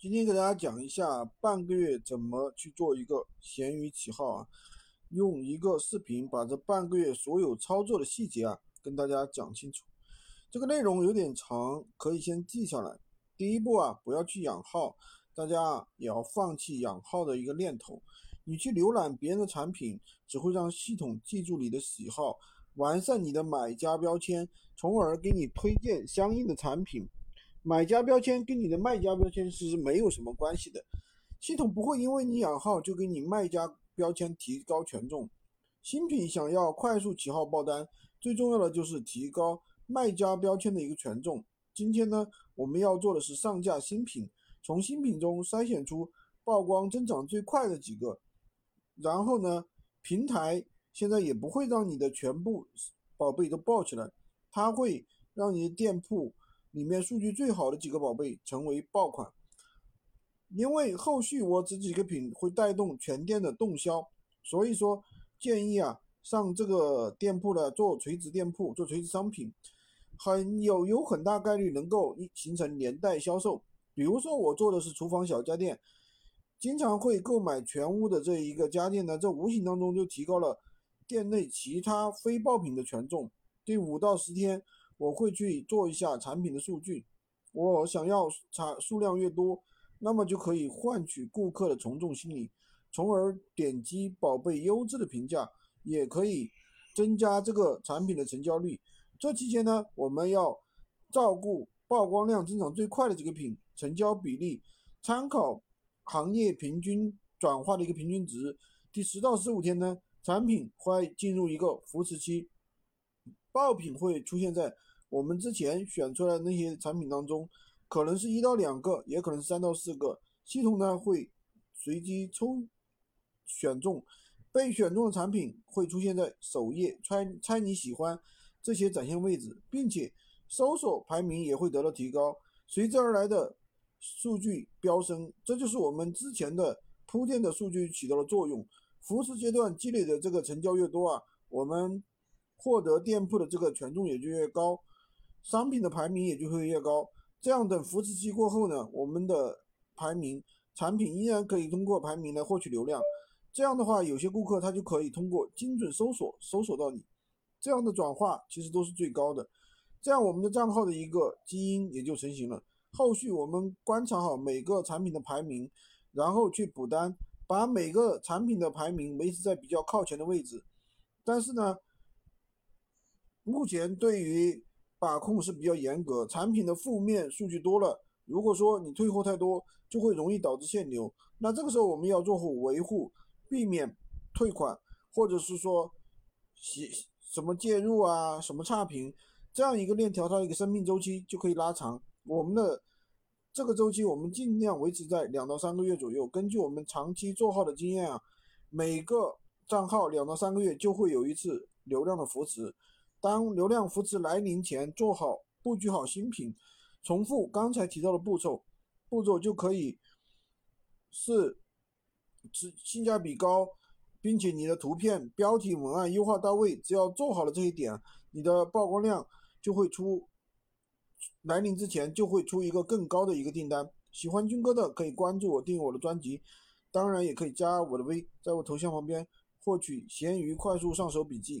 今天给大家讲一下半个月怎么去做一个闲鱼起号啊，用一个视频把这半个月所有操作的细节啊跟大家讲清楚。这个内容有点长，可以先记下来。第一步啊，不要去养号，大家也要放弃养号的一个念头。你去浏览别人的产品，只会让系统记住你的喜好，完善你的买家标签，从而给你推荐相应的产品。买家标签跟你的卖家标签是没有什么关系的，系统不会因为你养号就给你卖家标签提高权重。新品想要快速起号爆单，最重要的就是提高卖家标签的一个权重。今天呢，我们要做的是上架新品，从新品中筛选出曝光增长最快的几个，然后呢，平台现在也不会让你的全部宝贝都爆起来，它会让你的店铺。里面数据最好的几个宝贝成为爆款，因为后续我这几个品会带动全店的动销，所以说建议啊上这个店铺的做垂直店铺做垂直商品，很有有很大概率能够形成连带销售。比如说我做的是厨房小家电，经常会购买全屋的这一个家电呢，这无形当中就提高了店内其他非爆品的权重。第五到十天。我会去做一下产品的数据，我想要产数量越多，那么就可以换取顾客的从众心理，从而点击宝贝优质的评价，也可以增加这个产品的成交率。这期间呢，我们要照顾曝光量增长最快的几个品，成交比例参考行业平均转化的一个平均值。第十到十五天呢，产品会进入一个扶持期，爆品会出现在。我们之前选出来的那些产品当中，可能是一到两个，也可能是三到四个。系统呢会随机抽选中，被选中的产品会出现在首页，猜猜你喜欢这些展现位置，并且搜索排名也会得到提高，随之而来的数据飙升。这就是我们之前的铺垫的数据起到了作用。扶持阶段积累的这个成交越多啊，我们获得店铺的这个权重也就越高。商品的排名也就会越高，这样等扶持期过后呢，我们的排名产品依然可以通过排名来获取流量。这样的话，有些顾客他就可以通过精准搜索搜索到你，这样的转化其实都是最高的。这样我们的账号的一个基因也就成型了。后续我们观察好每个产品的排名，然后去补单，把每个产品的排名维持在比较靠前的位置。但是呢，目前对于把控是比较严格，产品的负面数据多了，如果说你退货太多，就会容易导致限流。那这个时候我们要做好维护，避免退款，或者是说，什什么介入啊，什么差评，这样一个链条它一个生命周期就可以拉长。我们的这个周期我们尽量维持在两到三个月左右。根据我们长期做号的经验啊，每个账号两到三个月就会有一次流量的扶持。当流量扶持来临前，做好布局好新品，重复刚才提到的步骤，步骤就可以是性价比高，并且你的图片、标题、文案优化到位。只要做好了这一点，你的曝光量就会出来临之前就会出一个更高的一个订单。喜欢军哥的可以关注我，订阅我的专辑，当然也可以加我的微，在我头像旁边获取闲鱼快速上手笔记。